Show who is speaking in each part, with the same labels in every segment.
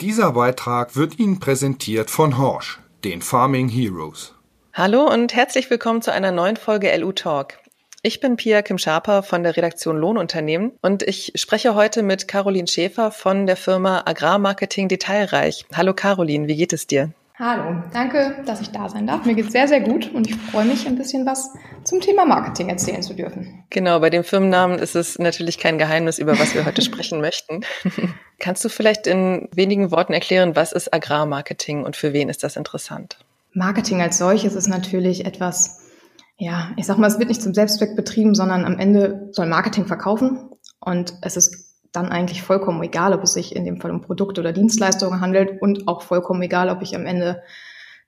Speaker 1: Dieser Beitrag wird Ihnen präsentiert von Horsch, den Farming Heroes.
Speaker 2: Hallo und herzlich willkommen zu einer neuen Folge LU Talk. Ich bin Pia Kim Schaper von der Redaktion Lohnunternehmen und ich spreche heute mit Caroline Schäfer von der Firma Agrarmarketing Detailreich. Hallo Caroline, wie geht es dir?
Speaker 3: Hallo, danke, dass ich da sein darf. Mir geht's sehr, sehr gut und ich freue mich, ein bisschen was zum Thema Marketing erzählen zu dürfen.
Speaker 2: Genau, bei dem Firmennamen ist es natürlich kein Geheimnis, über was wir heute sprechen möchten. Kannst du vielleicht in wenigen Worten erklären, was ist Agrarmarketing und für wen ist das interessant?
Speaker 3: Marketing als solches ist natürlich etwas, ja, ich sag mal, es wird nicht zum Selbstzweck betrieben, sondern am Ende soll Marketing verkaufen und es ist dann eigentlich vollkommen egal, ob es sich in dem Fall um Produkte oder Dienstleistungen handelt und auch vollkommen egal, ob ich am Ende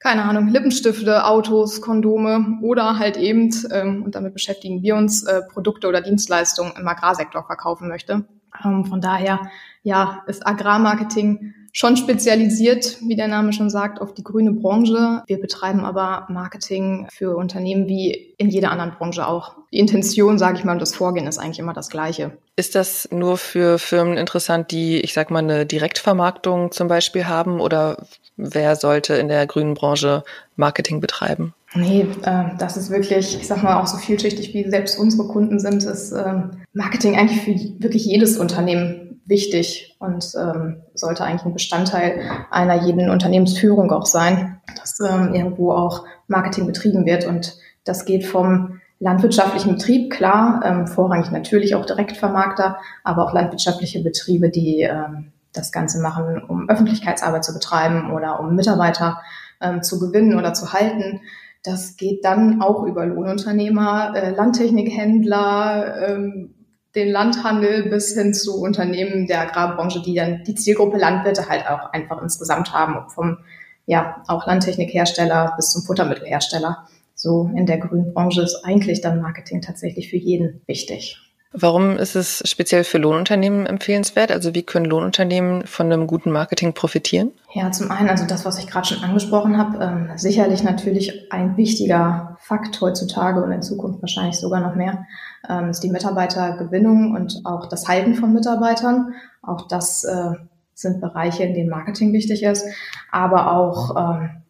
Speaker 3: keine Ahnung, Lippenstifte, Autos, Kondome oder halt eben, ähm, und damit beschäftigen wir uns, äh, Produkte oder Dienstleistungen im Agrarsektor verkaufen möchte. Ähm, von daher, ja, ist Agrarmarketing schon spezialisiert, wie der Name schon sagt, auf die grüne Branche. Wir betreiben aber Marketing für Unternehmen wie in jeder anderen Branche auch. Die Intention, sage ich mal, und das Vorgehen ist eigentlich immer das gleiche.
Speaker 2: Ist das nur für Firmen interessant, die, ich sag mal, eine Direktvermarktung zum Beispiel haben oder wer sollte in der grünen Branche Marketing betreiben?
Speaker 3: Nee, äh, das ist wirklich, ich sag mal, auch so vielschichtig wie selbst unsere Kunden sind, ist äh, Marketing eigentlich für wirklich jedes Unternehmen wichtig und ähm, sollte eigentlich ein Bestandteil einer jeden Unternehmensführung auch sein, dass ähm, irgendwo auch Marketing betrieben wird. Und das geht vom landwirtschaftlichen Betrieb, klar, ähm, vorrangig natürlich auch Direktvermarkter, aber auch landwirtschaftliche Betriebe, die ähm, das Ganze machen, um Öffentlichkeitsarbeit zu betreiben oder um Mitarbeiter ähm, zu gewinnen oder zu halten. Das geht dann auch über Lohnunternehmer, äh, Landtechnikhändler, ähm, den Landhandel bis hin zu Unternehmen der Agrarbranche, die dann die Zielgruppe Landwirte halt auch einfach insgesamt haben, vom ja auch Landtechnikhersteller bis zum Futtermittelhersteller. So in der grünen Branche ist eigentlich dann Marketing tatsächlich für jeden wichtig.
Speaker 2: Warum ist es speziell für Lohnunternehmen empfehlenswert? Also wie können Lohnunternehmen von einem guten Marketing profitieren?
Speaker 3: Ja, zum einen, also das, was ich gerade schon angesprochen habe, ähm, sicherlich natürlich ein wichtiger Fakt heutzutage und in Zukunft wahrscheinlich sogar noch mehr, ähm, ist die Mitarbeitergewinnung und auch das Halten von Mitarbeitern. Auch das äh, sind Bereiche, in denen Marketing wichtig ist. Aber auch, ähm,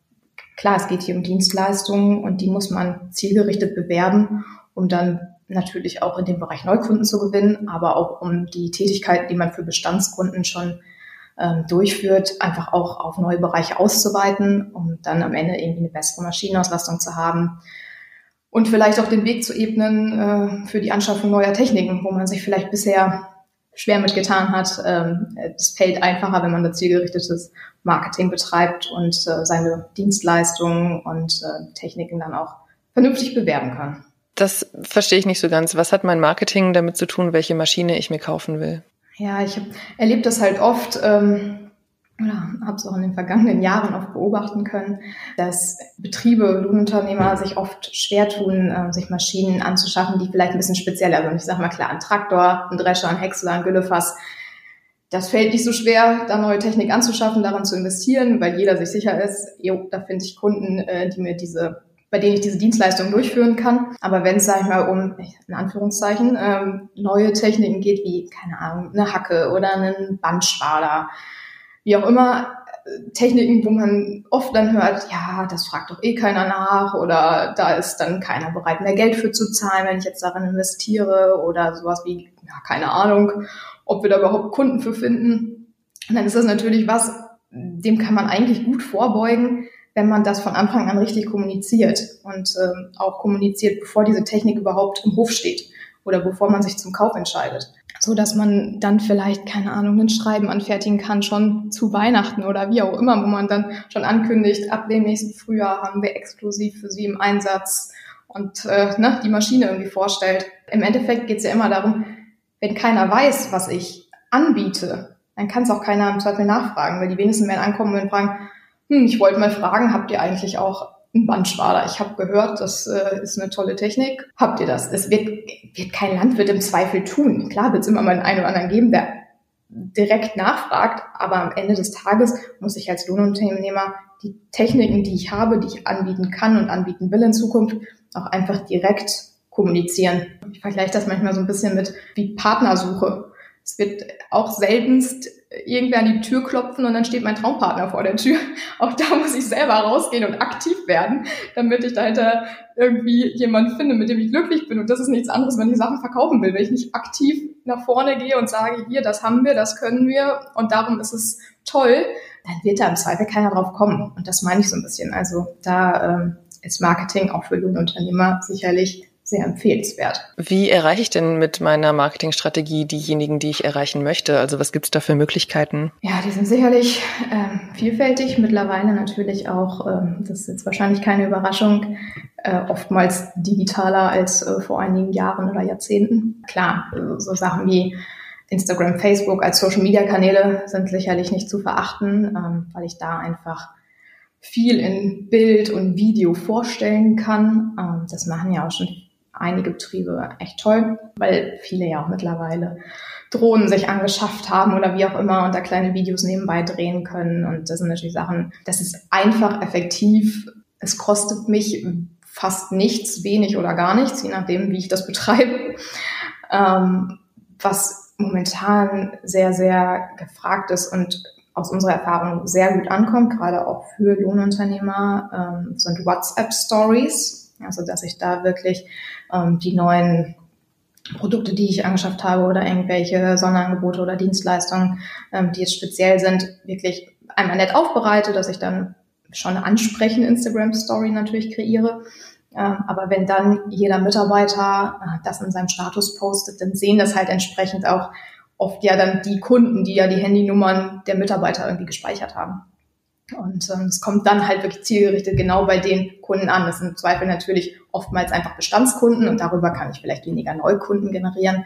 Speaker 3: klar, es geht hier um Dienstleistungen und die muss man zielgerichtet bewerben, um dann natürlich auch in dem Bereich Neukunden zu gewinnen, aber auch um die Tätigkeiten, die man für Bestandskunden schon ähm, durchführt, einfach auch auf neue Bereiche auszuweiten, um dann am Ende irgendwie eine bessere Maschinenauslastung zu haben. Und vielleicht auch den Weg zu ebnen äh, für die Anschaffung neuer Techniken, wo man sich vielleicht bisher schwer mitgetan hat. Ähm, es fällt einfacher, wenn man da zielgerichtetes Marketing betreibt und äh, seine Dienstleistungen und äh, Techniken dann auch vernünftig bewerben kann.
Speaker 2: Das verstehe ich nicht so ganz. Was hat mein Marketing damit zu tun, welche Maschine ich mir kaufen will?
Speaker 3: Ja, ich erlebe das halt oft, ähm, oder habe es auch in den vergangenen Jahren oft beobachten können, dass Betriebe, Lohnunternehmer sich oft schwer tun, äh, sich Maschinen anzuschaffen, die vielleicht ein bisschen spezieller sind. Ich sage mal klar, ein Traktor, ein Drescher, ein Häcksler, ein Güllefass. Das fällt nicht so schwer, da neue Technik anzuschaffen, daran zu investieren, weil jeder sich sicher ist, jo, da finde ich Kunden, äh, die mir diese bei denen ich diese Dienstleistung durchführen kann. Aber wenn es, sag ich mal, um, in Anführungszeichen, ähm, neue Techniken geht, wie, keine Ahnung, eine Hacke oder einen Bandschwaler, wie auch immer, äh, Techniken, wo man oft dann hört, ja, das fragt doch eh keiner nach oder da ist dann keiner bereit, mehr Geld für zu zahlen, wenn ich jetzt darin investiere oder sowas wie, ja, keine Ahnung, ob wir da überhaupt Kunden für finden. Und dann ist das natürlich was, dem kann man eigentlich gut vorbeugen, wenn man das von Anfang an richtig kommuniziert und ähm, auch kommuniziert, bevor diese Technik überhaupt im Hof steht oder bevor man sich zum Kauf entscheidet. So dass man dann vielleicht, keine Ahnung, ein Schreiben anfertigen kann, schon zu Weihnachten oder wie auch immer, wo man dann schon ankündigt, ab dem nächsten Frühjahr haben wir exklusiv für Sie im Einsatz und äh, ne, die Maschine irgendwie vorstellt. Im Endeffekt geht es ja immer darum, wenn keiner weiß, was ich anbiete, dann kann es auch keiner im Zweifel nachfragen, weil die wenigsten werden ankommen und fragen, hm, ich wollte mal fragen, habt ihr eigentlich auch einen Bandschwader? Ich habe gehört, das äh, ist eine tolle Technik. Habt ihr das? Es wird, wird kein Landwirt im Zweifel tun. Klar wird es immer mal einen oder anderen geben, der direkt nachfragt, aber am Ende des Tages muss ich als Lohnunternehmer die Techniken, die ich habe, die ich anbieten kann und anbieten will in Zukunft, auch einfach direkt kommunizieren. Ich vergleiche das manchmal so ein bisschen mit wie Partnersuche. Es wird auch seltenst irgendwer an die Tür klopfen und dann steht mein Traumpartner vor der Tür. Auch da muss ich selber rausgehen und aktiv werden, damit ich dahinter irgendwie jemanden finde, mit dem ich glücklich bin. Und das ist nichts anderes, wenn ich Sachen verkaufen will. Wenn ich nicht aktiv nach vorne gehe und sage, hier, das haben wir, das können wir und darum ist es toll, dann wird da im Zweifel keiner drauf kommen. Und das meine ich so ein bisschen. Also da ähm, ist Marketing auch für Lohnunternehmer sicherlich sehr empfehlenswert.
Speaker 2: Wie erreiche ich denn mit meiner Marketingstrategie diejenigen, die ich erreichen möchte? Also was gibt es da für Möglichkeiten?
Speaker 3: Ja, die sind sicherlich ähm, vielfältig. Mittlerweile natürlich auch, ähm, das ist jetzt wahrscheinlich keine Überraschung, äh, oftmals digitaler als äh, vor einigen Jahren oder Jahrzehnten. Klar, so Sachen wie Instagram, Facebook als Social-Media-Kanäle sind sicherlich nicht zu verachten, ähm, weil ich da einfach viel in Bild und Video vorstellen kann. Ähm, das machen ja auch schon einige Betriebe echt toll, weil viele ja auch mittlerweile Drohnen sich angeschafft haben oder wie auch immer und da kleine Videos nebenbei drehen können. Und das sind natürlich Sachen, das ist einfach effektiv. Es kostet mich fast nichts, wenig oder gar nichts, je nachdem, wie ich das betreibe. Ähm, was momentan sehr, sehr gefragt ist und aus unserer Erfahrung sehr gut ankommt, gerade auch für Lohnunternehmer, ähm, sind WhatsApp-Stories. Also, dass ich da wirklich ähm, die neuen Produkte, die ich angeschafft habe oder irgendwelche Sonderangebote oder Dienstleistungen, ähm, die jetzt speziell sind, wirklich einmal nett aufbereite, dass ich dann schon eine ansprechende Instagram-Story natürlich kreiere. Ähm, aber wenn dann jeder Mitarbeiter äh, das in seinem Status postet, dann sehen das halt entsprechend auch oft ja dann die Kunden, die ja die Handynummern der Mitarbeiter irgendwie gespeichert haben. Und ähm, es kommt dann halt wirklich zielgerichtet genau bei den Kunden an. Das sind im Zweifel natürlich oftmals einfach Bestandskunden und darüber kann ich vielleicht weniger Neukunden generieren.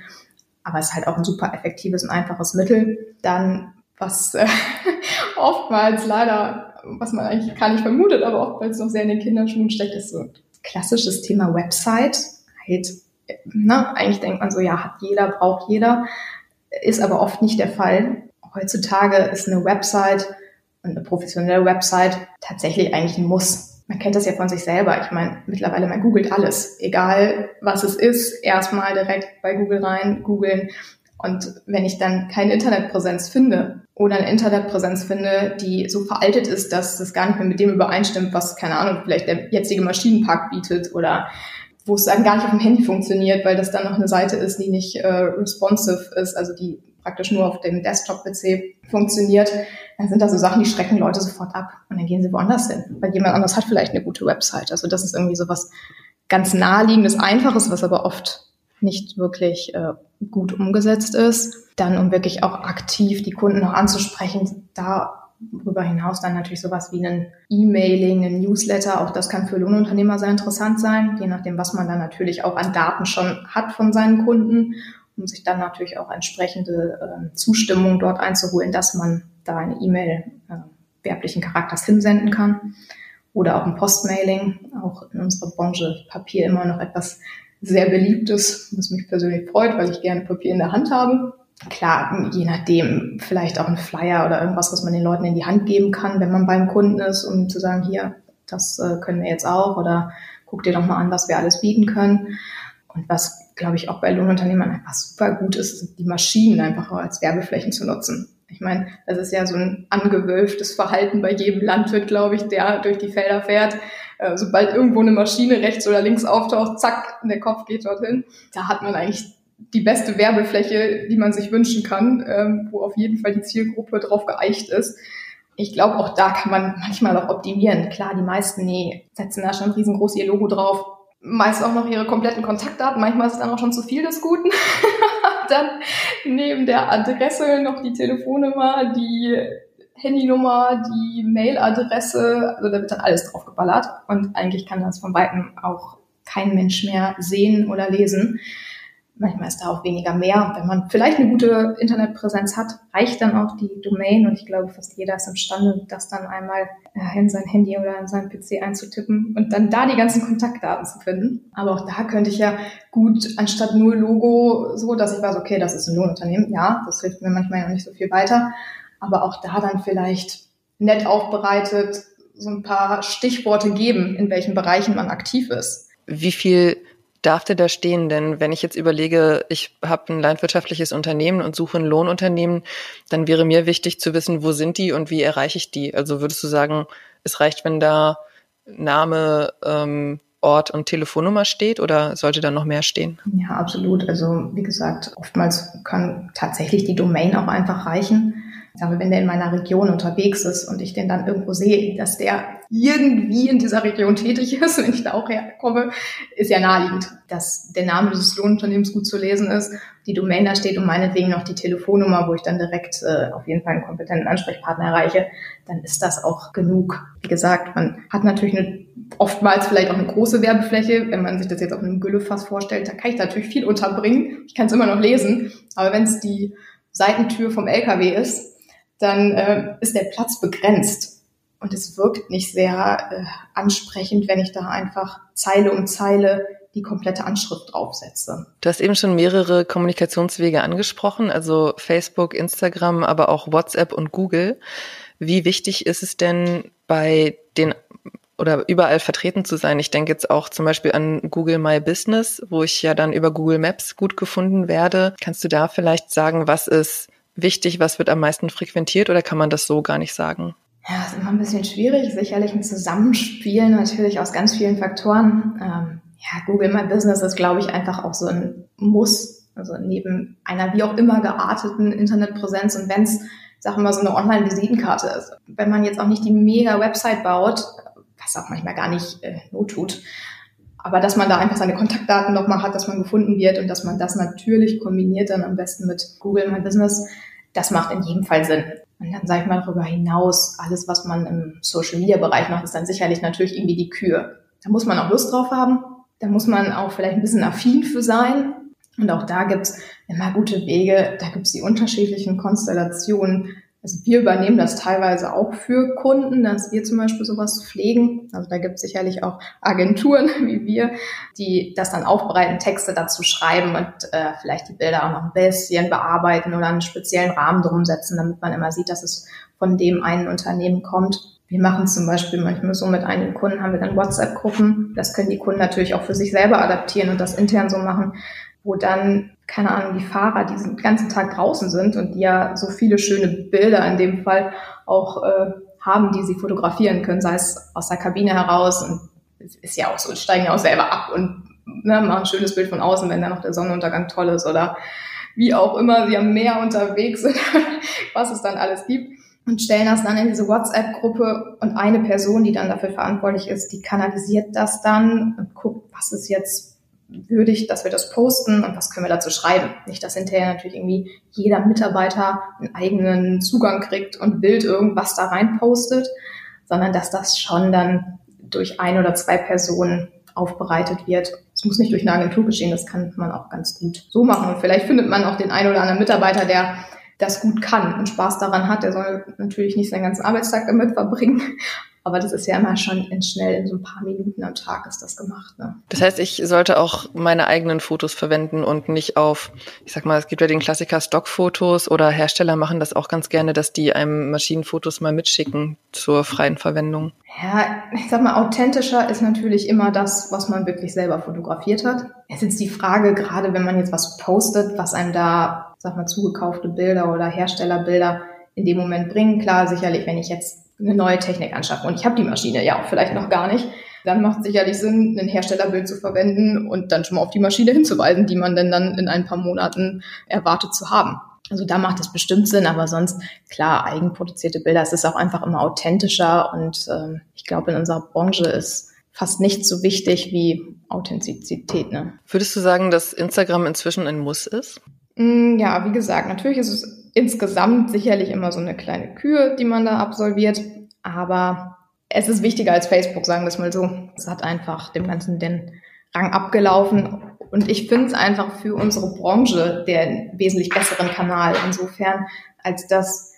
Speaker 3: Aber es ist halt auch ein super effektives und einfaches Mittel. Dann, was äh, oftmals leider, was man eigentlich gar nicht vermutet, aber oftmals noch sehr in den Kinderschuhen steckt, ist so klassisches Thema Website. Halt, ne, eigentlich denkt man so, ja, hat jeder, braucht jeder, ist aber oft nicht der Fall. Heutzutage ist eine Website eine professionelle Website tatsächlich eigentlich ein Muss. Man kennt das ja von sich selber. Ich meine, mittlerweile man googelt alles, egal was es ist, erstmal direkt bei Google rein, googeln. Und wenn ich dann keine Internetpräsenz finde oder eine Internetpräsenz finde, die so veraltet ist, dass das gar nicht mehr mit dem übereinstimmt, was, keine Ahnung, vielleicht der jetzige Maschinenpark bietet oder wo es dann gar nicht auf dem Handy funktioniert, weil das dann noch eine Seite ist, die nicht äh, responsive ist, also die praktisch nur auf dem Desktop-PC funktioniert, dann sind da so Sachen, die schrecken Leute sofort ab und dann gehen sie woanders hin, weil jemand anders hat vielleicht eine gute Website. Also das ist irgendwie so was ganz naheliegendes, einfaches, was aber oft nicht wirklich äh, gut umgesetzt ist. Dann, um wirklich auch aktiv die Kunden noch anzusprechen, darüber hinaus dann natürlich sowas wie ein E-Mailing, ein Newsletter, auch das kann für Lohnunternehmer sehr interessant sein, je nachdem, was man dann natürlich auch an Daten schon hat von seinen Kunden um sich dann natürlich auch entsprechende äh, Zustimmung dort einzuholen, dass man da eine E-Mail äh, werblichen Charakters hinsenden kann. Oder auch ein Postmailing, auch in unserer Branche Papier immer noch etwas sehr beliebtes, was mich persönlich freut, weil ich gerne Papier in der Hand habe. Klar, je nachdem, vielleicht auch ein Flyer oder irgendwas, was man den Leuten in die Hand geben kann, wenn man beim Kunden ist, um zu sagen, hier, das äh, können wir jetzt auch oder guck dir doch mal an, was wir alles bieten können. Und was, glaube ich, auch bei Lohnunternehmern einfach super gut ist, die Maschinen einfach als Werbeflächen zu nutzen. Ich meine, das ist ja so ein angewölftes Verhalten bei jedem Landwirt, glaube ich, der durch die Felder fährt. Äh, sobald irgendwo eine Maschine rechts oder links auftaucht, zack, der Kopf geht dorthin. Da hat man eigentlich die beste Werbefläche, die man sich wünschen kann, ähm, wo auf jeden Fall die Zielgruppe drauf geeicht ist. Ich glaube, auch da kann man manchmal auch optimieren. Klar, die meisten, nee, setzen da schon riesengroß ihr Logo drauf meist auch noch ihre kompletten Kontaktdaten. Manchmal ist es dann auch schon zu viel des Guten. dann neben der Adresse noch die Telefonnummer, die Handynummer, die Mailadresse. Also da wird dann alles draufgeballert. Und eigentlich kann das von Weitem auch kein Mensch mehr sehen oder lesen. Manchmal ist da auch weniger mehr. Wenn man vielleicht eine gute Internetpräsenz hat, reicht dann auch die Domain. Und ich glaube, fast jeder ist imstande, das dann einmal äh, in sein Handy oder in seinen PC einzutippen und dann da die ganzen Kontaktdaten zu finden. Aber auch da könnte ich ja gut, anstatt nur Logo, so, dass ich weiß, okay, das ist ein Lohnunternehmen. Ja, das hilft mir manchmal ja nicht so viel weiter. Aber auch da dann vielleicht nett aufbereitet so ein paar Stichworte geben, in welchen Bereichen man aktiv ist.
Speaker 2: Wie viel darf der da stehen? Denn wenn ich jetzt überlege, ich habe ein landwirtschaftliches Unternehmen und suche ein Lohnunternehmen, dann wäre mir wichtig zu wissen, wo sind die und wie erreiche ich die? Also würdest du sagen, es reicht, wenn da Name, ähm, Ort und Telefonnummer steht oder sollte da noch mehr stehen?
Speaker 3: Ja, absolut. Also wie gesagt, oftmals kann tatsächlich die Domain auch einfach reichen. Ich sage, wenn der in meiner Region unterwegs ist und ich den dann irgendwo sehe, dass der irgendwie in dieser Region tätig ist, wenn ich da auch herkomme, ist ja naheliegend, dass der Name des Lohnunternehmens gut zu lesen ist, die Domain da steht und meinetwegen noch die Telefonnummer, wo ich dann direkt äh, auf jeden Fall einen kompetenten Ansprechpartner erreiche, dann ist das auch genug. Wie gesagt, man hat natürlich eine, oftmals vielleicht auch eine große Werbefläche. Wenn man sich das jetzt auf einem Güllefass vorstellt, da kann ich natürlich viel unterbringen. Ich kann es immer noch lesen. Aber wenn es die Seitentür vom LKW ist, dann äh, ist der Platz begrenzt. Und es wirkt nicht sehr äh, ansprechend, wenn ich da einfach Zeile um Zeile die komplette Anschrift draufsetze.
Speaker 2: Du hast eben schon mehrere Kommunikationswege angesprochen, also Facebook, Instagram, aber auch WhatsApp und Google. Wie wichtig ist es denn bei den oder überall vertreten zu sein. Ich denke jetzt auch zum Beispiel an Google My Business, wo ich ja dann über Google Maps gut gefunden werde. Kannst du da vielleicht sagen, was ist wichtig? Was wird am meisten frequentiert oder kann man das so gar nicht sagen?
Speaker 3: Ja, ist immer ein bisschen schwierig. Sicherlich ein Zusammenspiel natürlich aus ganz vielen Faktoren. Ähm, ja, Google My Business ist, glaube ich, einfach auch so ein Muss. Also neben einer wie auch immer gearteten Internetpräsenz und wenn es, sag mal, so eine Online-Visitenkarte ist. Wenn man jetzt auch nicht die mega Website baut, was auch manchmal gar nicht äh, not tut, aber dass man da einfach seine Kontaktdaten nochmal hat, dass man gefunden wird und dass man das natürlich kombiniert dann am besten mit Google My Business, das macht in jedem Fall Sinn. Und dann sage ich mal darüber hinaus, alles, was man im Social Media Bereich macht, ist dann sicherlich natürlich irgendwie die Kür. Da muss man auch Lust drauf haben. Da muss man auch vielleicht ein bisschen affin für sein. Und auch da gibt's immer gute Wege. Da gibt's die unterschiedlichen Konstellationen, also wir übernehmen das teilweise auch für Kunden, dass wir zum Beispiel sowas pflegen. Also da gibt es sicherlich auch Agenturen wie wir, die das dann aufbereiten, Texte dazu schreiben und äh, vielleicht die Bilder auch noch ein bisschen bearbeiten oder einen speziellen Rahmen drum setzen, damit man immer sieht, dass es von dem einen Unternehmen kommt. Wir machen zum Beispiel manchmal so mit einigen Kunden, haben wir dann WhatsApp-Gruppen. Das können die Kunden natürlich auch für sich selber adaptieren und das intern so machen, wo dann keine Ahnung, die Fahrer, die den ganzen Tag draußen sind und die ja so viele schöne Bilder in dem Fall auch äh, haben, die sie fotografieren können, sei es aus der Kabine heraus und ist ja auch so, steigen ja auch selber ab und ne, machen ein schönes Bild von außen, wenn dann noch der Sonnenuntergang toll ist oder wie auch immer sie am Meer unterwegs sind, was es dann alles gibt und stellen das dann in diese WhatsApp-Gruppe und eine Person, die dann dafür verantwortlich ist, die kanalisiert das dann und guckt, was ist jetzt würdig, dass wir das posten und was können wir dazu schreiben. Nicht, dass hinterher natürlich irgendwie jeder Mitarbeiter einen eigenen Zugang kriegt und wild irgendwas da rein postet, sondern dass das schon dann durch ein oder zwei Personen aufbereitet wird. Es muss nicht durch eine Agentur geschehen, das kann man auch ganz gut so machen. Und vielleicht findet man auch den einen oder anderen Mitarbeiter, der das gut kann und Spaß daran hat. Der soll natürlich nicht seinen ganzen Arbeitstag damit verbringen, aber das ist ja immer schon in schnell, in so ein paar Minuten am Tag ist das gemacht. Ne?
Speaker 2: Das heißt, ich sollte auch meine eigenen Fotos verwenden und nicht auf, ich sag mal, es gibt ja den Klassiker Stockfotos oder Hersteller machen das auch ganz gerne, dass die einem Maschinenfotos mal mitschicken zur freien Verwendung.
Speaker 3: Ja, ich sag mal, authentischer ist natürlich immer das, was man wirklich selber fotografiert hat. Es ist jetzt die Frage, gerade wenn man jetzt was postet, was einem da, sag mal, zugekaufte Bilder oder Herstellerbilder in dem Moment bringen. Klar, sicherlich, wenn ich jetzt eine neue Technik anschaffen und ich habe die Maschine ja auch vielleicht noch gar nicht, dann macht es sicherlich Sinn, ein Herstellerbild zu verwenden und dann schon mal auf die Maschine hinzuweisen, die man denn dann in ein paar Monaten erwartet zu haben. Also da macht es bestimmt Sinn, aber sonst klar, eigenproduzierte Bilder, es ist auch einfach immer authentischer und ähm, ich glaube, in unserer Branche ist fast nicht so wichtig wie Authentizität. Ne?
Speaker 2: Würdest du sagen, dass Instagram inzwischen ein Muss ist?
Speaker 3: Mm, ja, wie gesagt, natürlich ist es insgesamt sicherlich immer so eine kleine Kür, die man da absolviert. Aber es ist wichtiger als Facebook, sagen wir es mal so. Es hat einfach dem Ganzen den Rang abgelaufen. Und ich finde es einfach für unsere Branche der wesentlich besseren Kanal insofern, als dass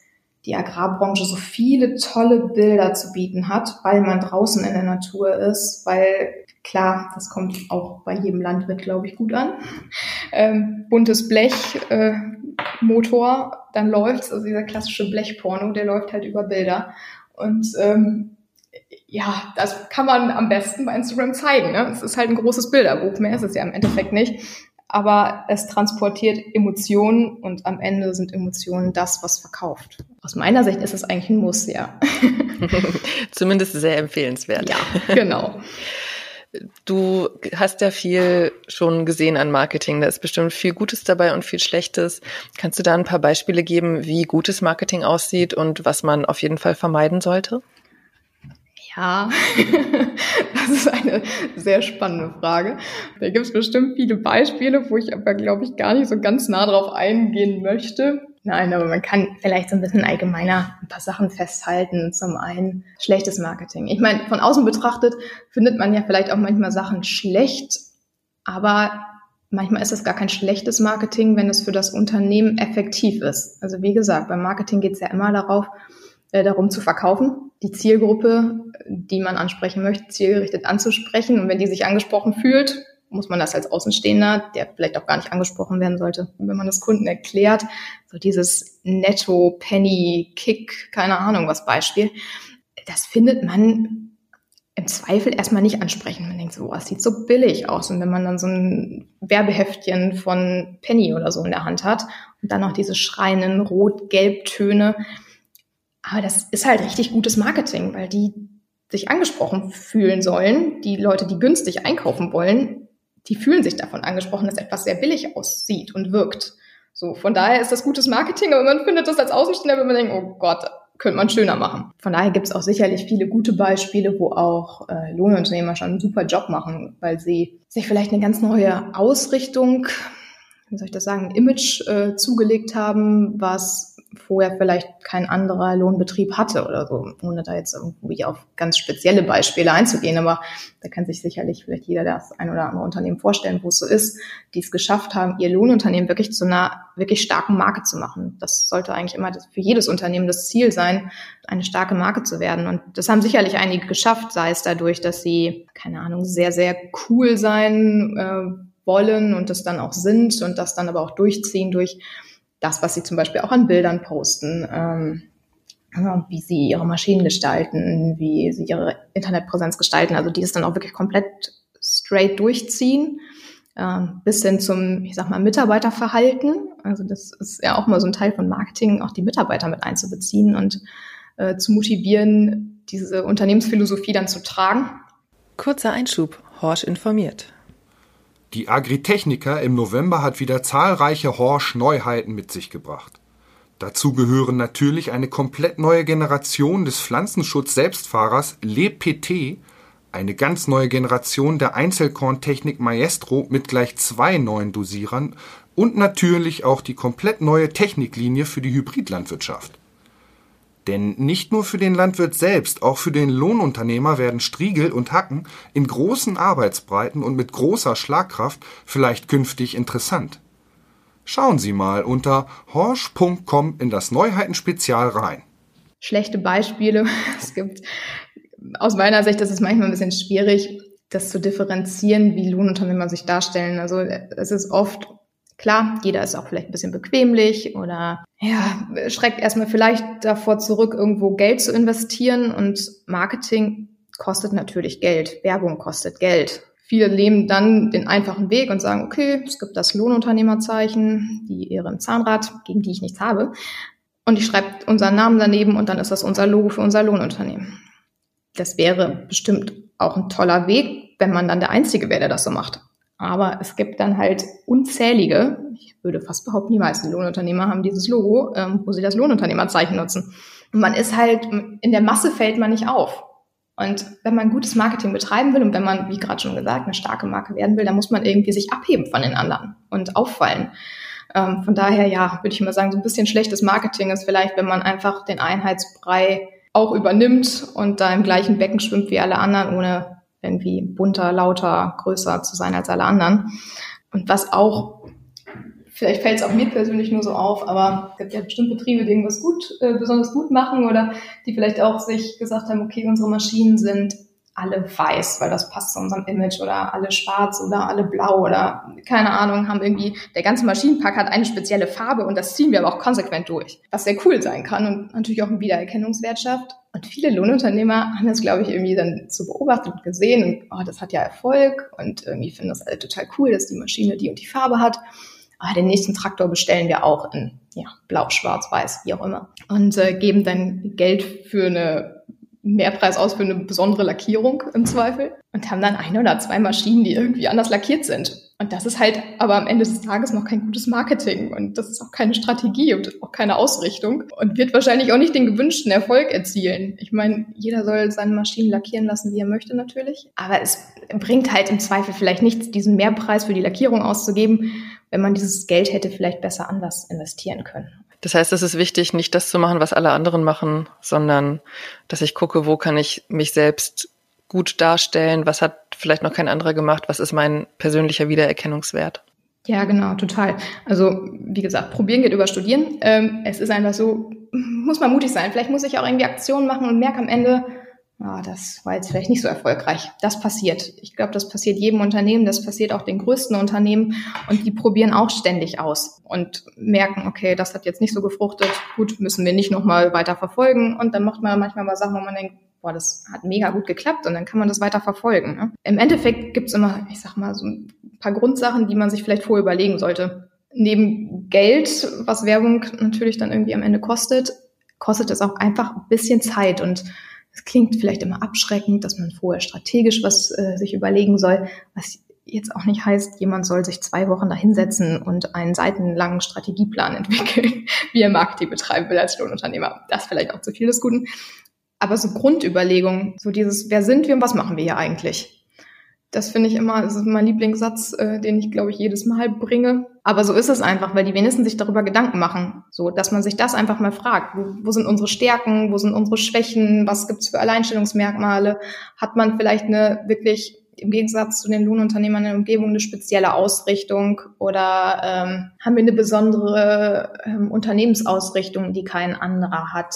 Speaker 3: die Agrarbranche so viele tolle Bilder zu bieten hat, weil man draußen in der Natur ist, weil klar, das kommt auch bei jedem Landwirt, glaube ich, gut an. Ähm, buntes Blech, äh, Motor, dann läuft's, also dieser klassische Blechporno, der läuft halt über Bilder. Und ähm, ja, das kann man am besten bei Instagram zeigen. Ne? Es ist halt ein großes Bilderbuch, mehr ist es ja im Endeffekt nicht. Aber es transportiert Emotionen und am Ende sind Emotionen das, was verkauft. Aus meiner Sicht ist es eigentlich ein Muss, ja.
Speaker 2: Zumindest sehr empfehlenswert.
Speaker 3: Ja, genau.
Speaker 2: Du hast ja viel schon gesehen an Marketing. Da ist bestimmt viel Gutes dabei und viel Schlechtes. Kannst du da ein paar Beispiele geben, wie gutes Marketing aussieht und was man auf jeden Fall vermeiden sollte?
Speaker 3: Ja, das ist eine sehr spannende Frage. Da gibt es bestimmt viele Beispiele, wo ich aber, glaube ich, gar nicht so ganz nah drauf eingehen möchte. Nein, aber man kann vielleicht so ein bisschen allgemeiner ein paar Sachen festhalten. Zum einen schlechtes Marketing. Ich meine, von außen betrachtet findet man ja vielleicht auch manchmal Sachen schlecht, aber manchmal ist es gar kein schlechtes Marketing, wenn es für das Unternehmen effektiv ist. Also wie gesagt, beim Marketing geht es ja immer darauf, äh, darum zu verkaufen, die Zielgruppe, die man ansprechen möchte, zielgerichtet anzusprechen. Und wenn die sich angesprochen fühlt, muss man das als Außenstehender, der vielleicht auch gar nicht angesprochen werden sollte, wenn man das Kunden erklärt, so dieses Netto, Penny, Kick, keine Ahnung was Beispiel, das findet man im Zweifel erstmal nicht ansprechen. Man denkt so, es sieht so billig aus. Und wenn man dann so ein Werbeheftchen von Penny oder so in der Hand hat und dann noch diese schreienden Rot-Gelb-Töne, aber das ist halt richtig gutes Marketing, weil die sich angesprochen fühlen sollen. Die Leute, die günstig einkaufen wollen, die fühlen sich davon angesprochen, dass etwas sehr billig aussieht und wirkt. So, von daher ist das gutes Marketing, aber man findet das als Außenstehender, wenn man denkt, oh Gott, könnte man schöner machen. Von daher gibt es auch sicherlich viele gute Beispiele, wo auch äh, Lohnunternehmer schon einen super Job machen, weil sie sich vielleicht eine ganz neue Ausrichtung, wie soll ich das sagen, Image äh, zugelegt haben, was vorher vielleicht kein anderer Lohnbetrieb hatte oder so, ohne da jetzt irgendwie auf ganz spezielle Beispiele einzugehen. Aber da kann sich sicherlich vielleicht jeder das ein oder andere Unternehmen vorstellen, wo es so ist, die es geschafft haben, ihr Lohnunternehmen wirklich zu einer wirklich starken Marke zu machen. Das sollte eigentlich immer für jedes Unternehmen das Ziel sein, eine starke Marke zu werden. Und das haben sicherlich einige geschafft, sei es dadurch, dass sie, keine Ahnung, sehr, sehr cool sein äh, wollen und das dann auch sind und das dann aber auch durchziehen durch das, was sie zum Beispiel auch an Bildern posten, ähm, wie sie ihre Maschinen gestalten, wie sie ihre Internetpräsenz gestalten, also die es dann auch wirklich komplett straight durchziehen, ähm, bis hin zum, ich sag mal, Mitarbeiterverhalten. Also das ist ja auch mal so ein Teil von Marketing, auch die Mitarbeiter mit einzubeziehen und äh, zu motivieren, diese Unternehmensphilosophie dann zu tragen.
Speaker 2: Kurzer Einschub, Horsch informiert.
Speaker 1: Die Agritechnica im November hat wieder zahlreiche Horsch-Neuheiten mit sich gebracht. Dazu gehören natürlich eine komplett neue Generation des Pflanzenschutz-Selbstfahrers LePT, eine ganz neue Generation der Einzelkorntechnik Maestro mit gleich zwei neuen Dosierern und natürlich auch die komplett neue Techniklinie für die Hybridlandwirtschaft. Denn nicht nur für den Landwirt selbst, auch für den Lohnunternehmer werden Striegel und Hacken in großen Arbeitsbreiten und mit großer Schlagkraft vielleicht künftig interessant. Schauen Sie mal unter horsch.com in das Neuheitenspezial rein.
Speaker 3: Schlechte Beispiele. Es gibt, aus meiner Sicht ist es manchmal ein bisschen schwierig, das zu differenzieren, wie Lohnunternehmer sich darstellen. Also es ist oft Klar, jeder ist auch vielleicht ein bisschen bequemlich oder ja, schreckt erstmal vielleicht davor zurück, irgendwo Geld zu investieren und Marketing kostet natürlich Geld. Werbung kostet Geld. Viele nehmen dann den einfachen Weg und sagen, okay, es gibt das Lohnunternehmerzeichen, die Ehre im Zahnrad, gegen die ich nichts habe. Und ich schreibe unseren Namen daneben und dann ist das unser Logo für unser Lohnunternehmen. Das wäre bestimmt auch ein toller Weg, wenn man dann der Einzige wäre, der das so macht. Aber es gibt dann halt unzählige, ich würde fast behaupten, die meisten Lohnunternehmer haben dieses Logo, ähm, wo sie das Lohnunternehmerzeichen nutzen. Und man ist halt, in der Masse fällt man nicht auf. Und wenn man gutes Marketing betreiben will und wenn man, wie gerade schon gesagt, eine starke Marke werden will, dann muss man irgendwie sich abheben von den anderen und auffallen. Ähm, von daher, ja, würde ich mal sagen, so ein bisschen schlechtes Marketing ist vielleicht, wenn man einfach den Einheitsbrei auch übernimmt und da im gleichen Becken schwimmt wie alle anderen, ohne irgendwie bunter, lauter, größer zu sein als alle anderen. Und was auch, vielleicht fällt es auch mir persönlich nur so auf, aber es gibt ja bestimmt Betriebe, die irgendwas gut, äh, besonders gut machen oder die vielleicht auch sich gesagt haben, okay, unsere Maschinen sind alle weiß, weil das passt zu unserem Image oder alle schwarz oder alle blau oder keine Ahnung, haben irgendwie, der ganze Maschinenpark hat eine spezielle Farbe und das ziehen wir aber auch konsequent durch, was sehr cool sein kann und natürlich auch einen Wiedererkennungswert schafft. Und viele Lohnunternehmer haben das, glaube ich, irgendwie dann so beobachtet und gesehen und oh, das hat ja Erfolg und irgendwie finden das alle total cool, dass die Maschine die und die Farbe hat. Ah, den nächsten Traktor bestellen wir auch in ja, blau, schwarz, weiß, wie auch immer. Und äh, geben dann Geld für eine Mehrpreis aus für eine besondere Lackierung im Zweifel und haben dann ein oder zwei Maschinen, die irgendwie anders lackiert sind. Und das ist halt aber am Ende des Tages noch kein gutes Marketing und das ist auch keine Strategie und auch keine Ausrichtung und wird wahrscheinlich auch nicht den gewünschten Erfolg erzielen. Ich meine, jeder soll seine Maschinen lackieren lassen, wie er möchte natürlich, aber es bringt halt im Zweifel vielleicht nichts, diesen Mehrpreis für die Lackierung auszugeben, wenn man dieses Geld hätte vielleicht besser anders investieren können.
Speaker 2: Das heißt, es ist wichtig, nicht das zu machen, was alle anderen machen, sondern dass ich gucke, wo kann ich mich selbst gut darstellen, was hat vielleicht noch kein anderer gemacht, was ist mein persönlicher Wiedererkennungswert.
Speaker 3: Ja, genau, total. Also, wie gesagt, probieren geht über studieren. Ähm, es ist einfach so, muss man mutig sein. Vielleicht muss ich auch irgendwie Aktionen machen und merke am Ende, ah, das war jetzt vielleicht nicht so erfolgreich. Das passiert. Ich glaube, das passiert jedem Unternehmen, das passiert auch den größten Unternehmen und die probieren auch ständig aus und merken, okay, das hat jetzt nicht so gefruchtet, gut, müssen wir nicht nochmal weiter verfolgen und dann macht man manchmal mal Sachen, wo man denkt, boah, das hat mega gut geklappt und dann kann man das weiter verfolgen. Ne? Im Endeffekt gibt's immer, ich sag mal, so ein paar Grundsachen, die man sich vielleicht vorher überlegen sollte. Neben Geld, was Werbung natürlich dann irgendwie am Ende kostet, kostet es auch einfach ein bisschen Zeit und es klingt vielleicht immer abschreckend, dass man vorher strategisch was äh, sich überlegen soll, was jetzt auch nicht heißt, jemand soll sich zwei Wochen da hinsetzen und einen seitenlangen Strategieplan entwickeln, wie er Marketing betreiben will als Lohnunternehmer. Das vielleicht auch zu viel des Guten. Aber so Grundüberlegungen, so dieses, wer sind wir und was machen wir hier eigentlich? Das finde ich immer, das ist mein Lieblingssatz, äh, den ich, glaube ich, jedes Mal bringe. Aber so ist es einfach, weil die wenigsten sich darüber Gedanken machen. So, dass man sich das einfach mal fragt. Wo, wo sind unsere Stärken? Wo sind unsere Schwächen? Was gibt's für Alleinstellungsmerkmale? Hat man vielleicht eine wirklich im Gegensatz zu den Lohnunternehmern in der Umgebung eine spezielle Ausrichtung oder ähm, haben wir eine besondere ähm, Unternehmensausrichtung, die kein anderer hat?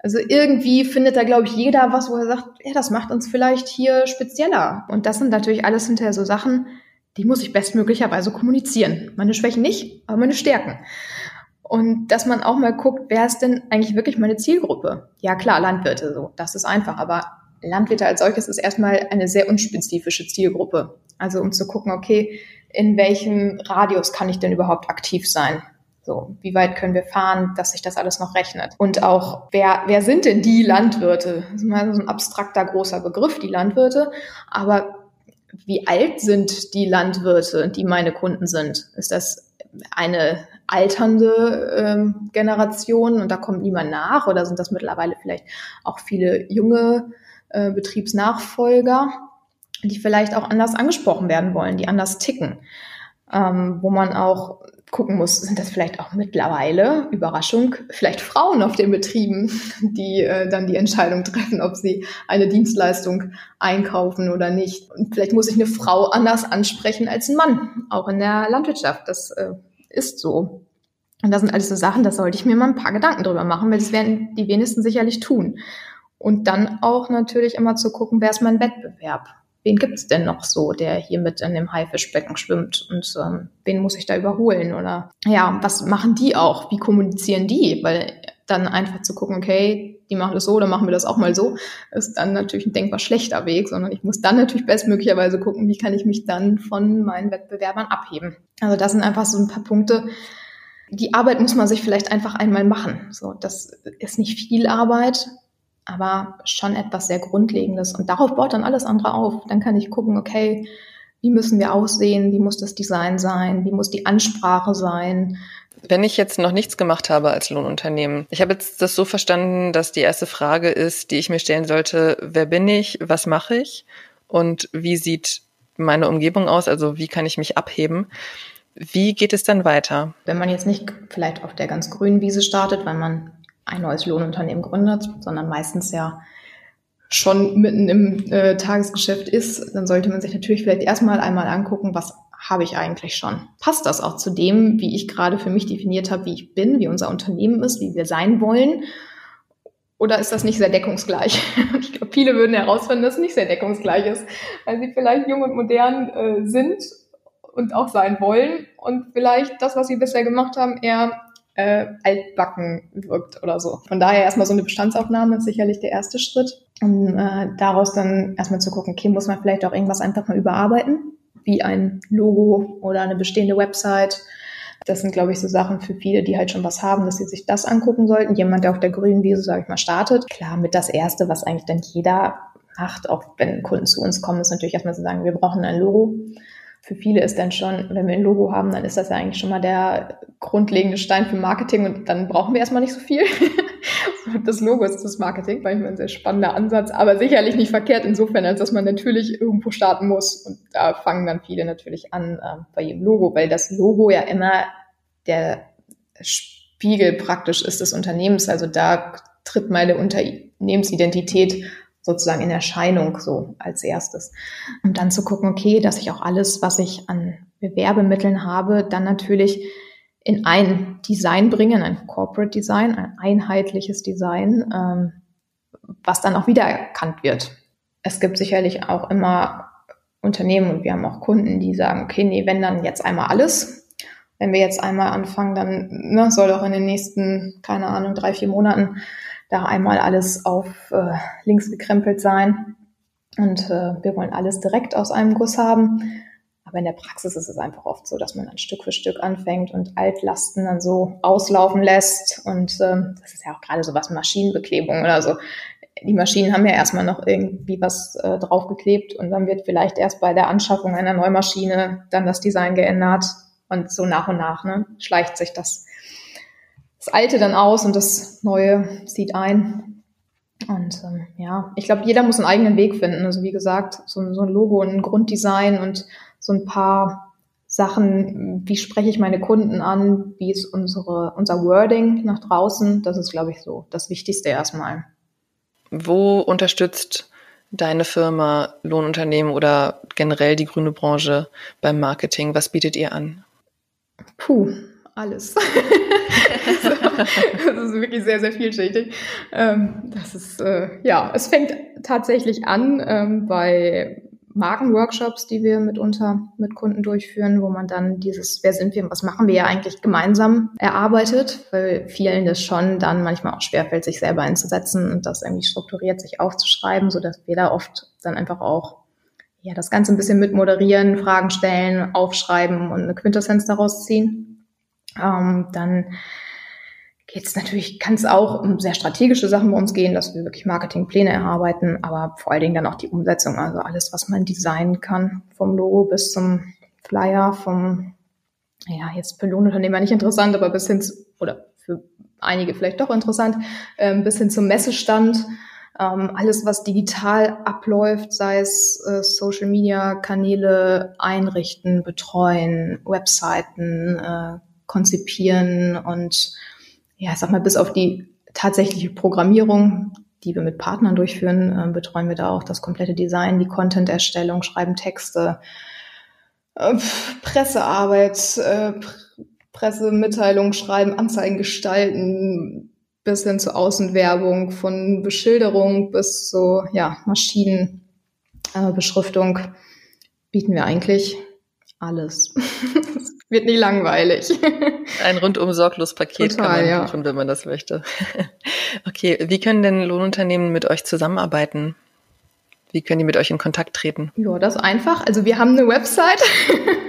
Speaker 3: Also irgendwie findet da, glaube ich, jeder was, wo er sagt, ja, das macht uns vielleicht hier spezieller. Und das sind natürlich alles hinterher so Sachen, die muss ich bestmöglicherweise kommunizieren. Meine Schwächen nicht, aber meine Stärken. Und dass man auch mal guckt, wer ist denn eigentlich wirklich meine Zielgruppe? Ja, klar, Landwirte, so, das ist einfach, aber Landwirte als solches ist erstmal eine sehr unspezifische Zielgruppe. Also um zu gucken, okay, in welchem Radius kann ich denn überhaupt aktiv sein? So, wie weit können wir fahren, dass sich das alles noch rechnet? Und auch, wer, wer sind denn die Landwirte? Das ist mal so ein abstrakter, großer Begriff, die Landwirte. Aber wie alt sind die Landwirte, die meine Kunden sind? Ist das eine alternde ähm, Generation und da kommt niemand nach? Oder sind das mittlerweile vielleicht auch viele junge äh, Betriebsnachfolger, die vielleicht auch anders angesprochen werden wollen, die anders ticken? Ähm, wo man auch gucken muss, sind das vielleicht auch mittlerweile, Überraschung, vielleicht Frauen auf den Betrieben, die äh, dann die Entscheidung treffen, ob sie eine Dienstleistung einkaufen oder nicht. Und vielleicht muss ich eine Frau anders ansprechen als ein Mann, auch in der Landwirtschaft. Das äh, ist so. Und das sind alles so Sachen, da sollte ich mir mal ein paar Gedanken drüber machen, weil das werden die wenigsten sicherlich tun. Und dann auch natürlich immer zu gucken, wer ist mein Wettbewerb? Wen gibt's denn noch so, der hier mit in dem Haifischbecken schwimmt und ähm, wen muss ich da überholen oder ja, was machen die auch? Wie kommunizieren die? Weil dann einfach zu gucken, okay, die machen das so, dann machen wir das auch mal so, ist dann natürlich ein denkbar schlechter Weg, sondern ich muss dann natürlich bestmöglicherweise gucken, wie kann ich mich dann von meinen Wettbewerbern abheben. Also das sind einfach so ein paar Punkte. Die Arbeit muss man sich vielleicht einfach einmal machen. So, das ist nicht viel Arbeit, aber schon etwas sehr Grundlegendes. Und darauf baut dann alles andere auf. Dann kann ich gucken, okay, wie müssen wir aussehen? Wie muss das Design sein? Wie muss die Ansprache sein?
Speaker 2: Wenn ich jetzt noch nichts gemacht habe als Lohnunternehmen, ich habe jetzt das so verstanden, dass die erste Frage ist, die ich mir stellen sollte, wer bin ich, was mache ich und wie sieht meine Umgebung aus, also wie kann ich mich abheben. Wie geht es dann weiter?
Speaker 3: Wenn man jetzt nicht vielleicht auf der ganz grünen Wiese startet, weil man ein neues Lohnunternehmen gründet, sondern meistens ja schon mitten im äh, Tagesgeschäft ist, dann sollte man sich natürlich vielleicht erstmal einmal angucken, was habe ich eigentlich schon? Passt das auch zu dem, wie ich gerade für mich definiert habe, wie ich bin, wie unser Unternehmen ist, wie wir sein wollen? Oder ist das nicht sehr deckungsgleich? Ich glaube, viele würden herausfinden, dass es nicht sehr deckungsgleich ist, weil sie vielleicht jung und modern äh, sind und auch sein wollen und vielleicht das, was sie bisher gemacht haben, eher äh, altbacken wirkt oder so. Von daher erstmal so eine Bestandsaufnahme ist sicherlich der erste Schritt, um äh, daraus dann erstmal zu gucken, okay, muss man vielleicht auch irgendwas einfach mal überarbeiten, wie ein Logo oder eine bestehende Website. Das sind, glaube ich, so Sachen für viele, die halt schon was haben, dass sie sich das angucken sollten. Jemand, der auf der grünen Wiese, sage ich mal, startet. Klar, mit das Erste, was eigentlich dann jeder macht, auch wenn Kunden zu uns kommen, ist natürlich erstmal zu sagen, wir brauchen ein Logo für viele ist dann schon, wenn wir ein Logo haben, dann ist das ja eigentlich schon mal der grundlegende Stein für Marketing und dann brauchen wir erstmal nicht so viel. das Logo ist das Marketing, weil ich ein sehr spannender Ansatz, aber sicherlich nicht verkehrt insofern, als dass man natürlich irgendwo starten muss und da fangen dann viele natürlich an äh, bei jedem Logo, weil das Logo ja immer der Spiegel praktisch ist des Unternehmens, also da tritt meine Unternehmensidentität sozusagen in Erscheinung so als erstes. Und dann zu gucken, okay, dass ich auch alles, was ich an Bewerbemitteln habe, dann natürlich in ein Design bringen, ein Corporate Design, ein einheitliches Design, ähm, was dann auch wiedererkannt wird. Es gibt sicherlich auch immer Unternehmen und wir haben auch Kunden, die sagen, okay, nee, wenn dann jetzt einmal alles. Wenn wir jetzt einmal anfangen, dann ne, soll auch in den nächsten, keine Ahnung, drei, vier Monaten da einmal alles auf äh, links gekrempelt sein. Und äh, wir wollen alles direkt aus einem Guss haben. Aber in der Praxis ist es einfach oft so, dass man dann Stück für Stück anfängt und Altlasten dann so auslaufen lässt. Und ähm, das ist ja auch gerade so was Maschinenbeklebung oder so. Die Maschinen haben ja erstmal noch irgendwie was äh, draufgeklebt und dann wird vielleicht erst bei der Anschaffung einer Neumaschine dann das Design geändert. Und so nach und nach ne, schleicht sich das das Alte dann aus und das Neue zieht ein. Und ähm, ja, ich glaube, jeder muss einen eigenen Weg finden. Also wie gesagt, so, so ein Logo und ein Grunddesign und so ein paar Sachen, wie spreche ich meine Kunden an, wie ist unsere, unser Wording nach draußen, das ist, glaube ich, so das Wichtigste erstmal.
Speaker 2: Wo unterstützt deine Firma Lohnunternehmen oder generell die grüne Branche beim Marketing? Was bietet ihr an?
Speaker 3: Puh, alles. das ist wirklich sehr, sehr vielschichtig. Ähm, das ist, äh, ja, es fängt tatsächlich an ähm, bei Markenworkshops, die wir mitunter mit Kunden durchführen, wo man dann dieses, wer sind wir und was machen wir ja eigentlich gemeinsam erarbeitet, weil vielen das schon dann manchmal auch schwerfällt, sich selber einzusetzen und das irgendwie strukturiert sich aufzuschreiben, so dass wir da oft dann einfach auch ja, das Ganze ein bisschen mit moderieren, Fragen stellen, aufschreiben und eine Quintessenz daraus ziehen. Ähm, dann geht es natürlich, kann es auch um sehr strategische Sachen bei uns gehen, dass wir wirklich Marketingpläne erarbeiten, aber vor allen Dingen dann auch die Umsetzung, also alles, was man designen kann, vom Logo bis zum Flyer, vom, ja, jetzt für Lohnunternehmer nicht interessant, aber bis hin zu, oder für einige vielleicht doch interessant, ähm, bis hin zum Messestand, ähm, alles, was digital abläuft, sei es äh, Social Media Kanäle einrichten, betreuen, Webseiten äh, konzipieren und ja, ich sag mal, bis auf die tatsächliche Programmierung, die wir mit Partnern durchführen, äh, betreuen wir da auch das komplette Design, die Content-Erstellung, schreiben Texte, äh, Pressearbeit, äh, Pressemitteilungen schreiben, Anzeigen gestalten, bis hin zur Außenwerbung, von Beschilderung bis zu ja, Maschinenbeschriftung bieten wir eigentlich alles. Wird nie langweilig.
Speaker 2: Ein rundum sorglos Paket Total, kann man ja. buchen, wenn man das möchte. Okay, wie können denn Lohnunternehmen mit euch zusammenarbeiten? Wie können die mit euch in Kontakt treten?
Speaker 3: Ja, das ist einfach. Also wir haben eine Website,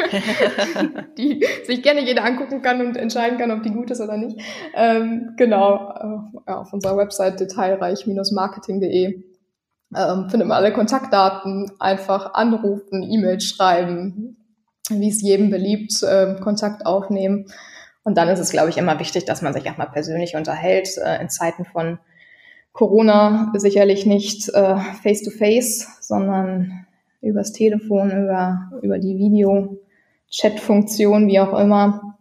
Speaker 3: die sich gerne jeder angucken kann und entscheiden kann, ob die gut ist oder nicht. Ähm, genau, äh, auf unserer Website detailreich-marketing.de ähm, findet man alle Kontaktdaten. Einfach anrufen, E-Mails schreiben, wie es jedem beliebt, äh, Kontakt aufnehmen. Und dann ist es, glaube ich, immer wichtig, dass man sich auch mal persönlich unterhält. Äh, in Zeiten von Corona sicherlich nicht äh, face-to-face, -face, sondern übers Telefon, über, über die Video-Chat-Funktion, wie auch immer,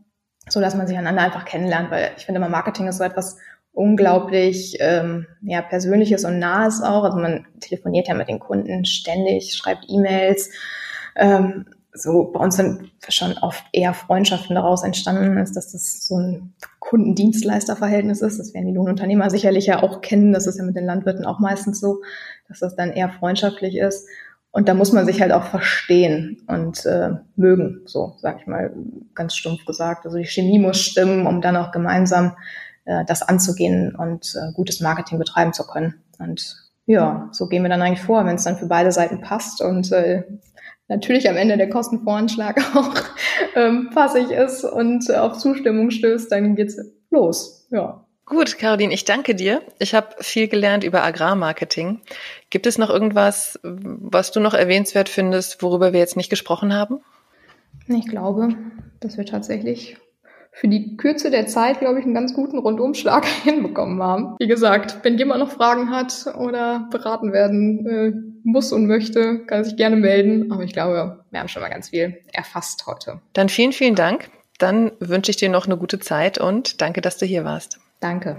Speaker 3: so dass man sich einander einfach kennenlernt, weil ich finde immer Marketing ist so etwas unglaublich ähm, ja, Persönliches und Nahes auch. Also man telefoniert ja mit den Kunden ständig, schreibt E-Mails, ähm, so bei uns sind schon oft eher Freundschaften daraus entstanden, als dass das so ein Kundendienstleisterverhältnis ist. Das werden die Lohnunternehmer sicherlich ja auch kennen. Das ist ja mit den Landwirten auch meistens so, dass das dann eher freundschaftlich ist. Und da muss man sich halt auch verstehen und äh, mögen, so sag ich mal ganz stumpf gesagt. Also die Chemie muss stimmen, um dann auch gemeinsam äh, das anzugehen und äh, gutes Marketing betreiben zu können. Und ja, so gehen wir dann eigentlich vor, wenn es dann für beide Seiten passt und äh, natürlich am Ende der Kostenvoranschlag auch ähm, passig ist und äh, auf Zustimmung stößt, dann geht's los. Ja.
Speaker 2: Gut, Caroline, ich danke dir. Ich habe viel gelernt über Agrarmarketing. Gibt es noch irgendwas, was du noch erwähnenswert findest, worüber wir jetzt nicht gesprochen haben?
Speaker 3: Ich glaube, dass wir tatsächlich für die Kürze der Zeit, glaube ich, einen ganz guten Rundumschlag hinbekommen haben. Wie gesagt, wenn jemand noch Fragen hat oder beraten werden äh, muss und möchte, kann er sich gerne melden. Aber ich glaube, wir haben schon mal ganz viel erfasst heute.
Speaker 2: Dann vielen, vielen Dank. Dann wünsche ich dir noch eine gute Zeit und danke, dass du hier warst.
Speaker 3: Danke.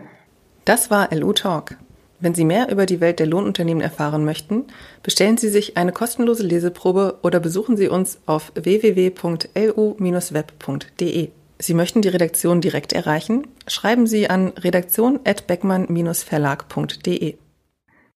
Speaker 2: Das war LU Talk. Wenn Sie mehr über die Welt der Lohnunternehmen erfahren möchten, bestellen Sie sich eine kostenlose Leseprobe oder besuchen Sie uns auf www.lu-web.de. Sie möchten die Redaktion direkt erreichen? Schreiben Sie an redaktion@beckmann-verlag.de.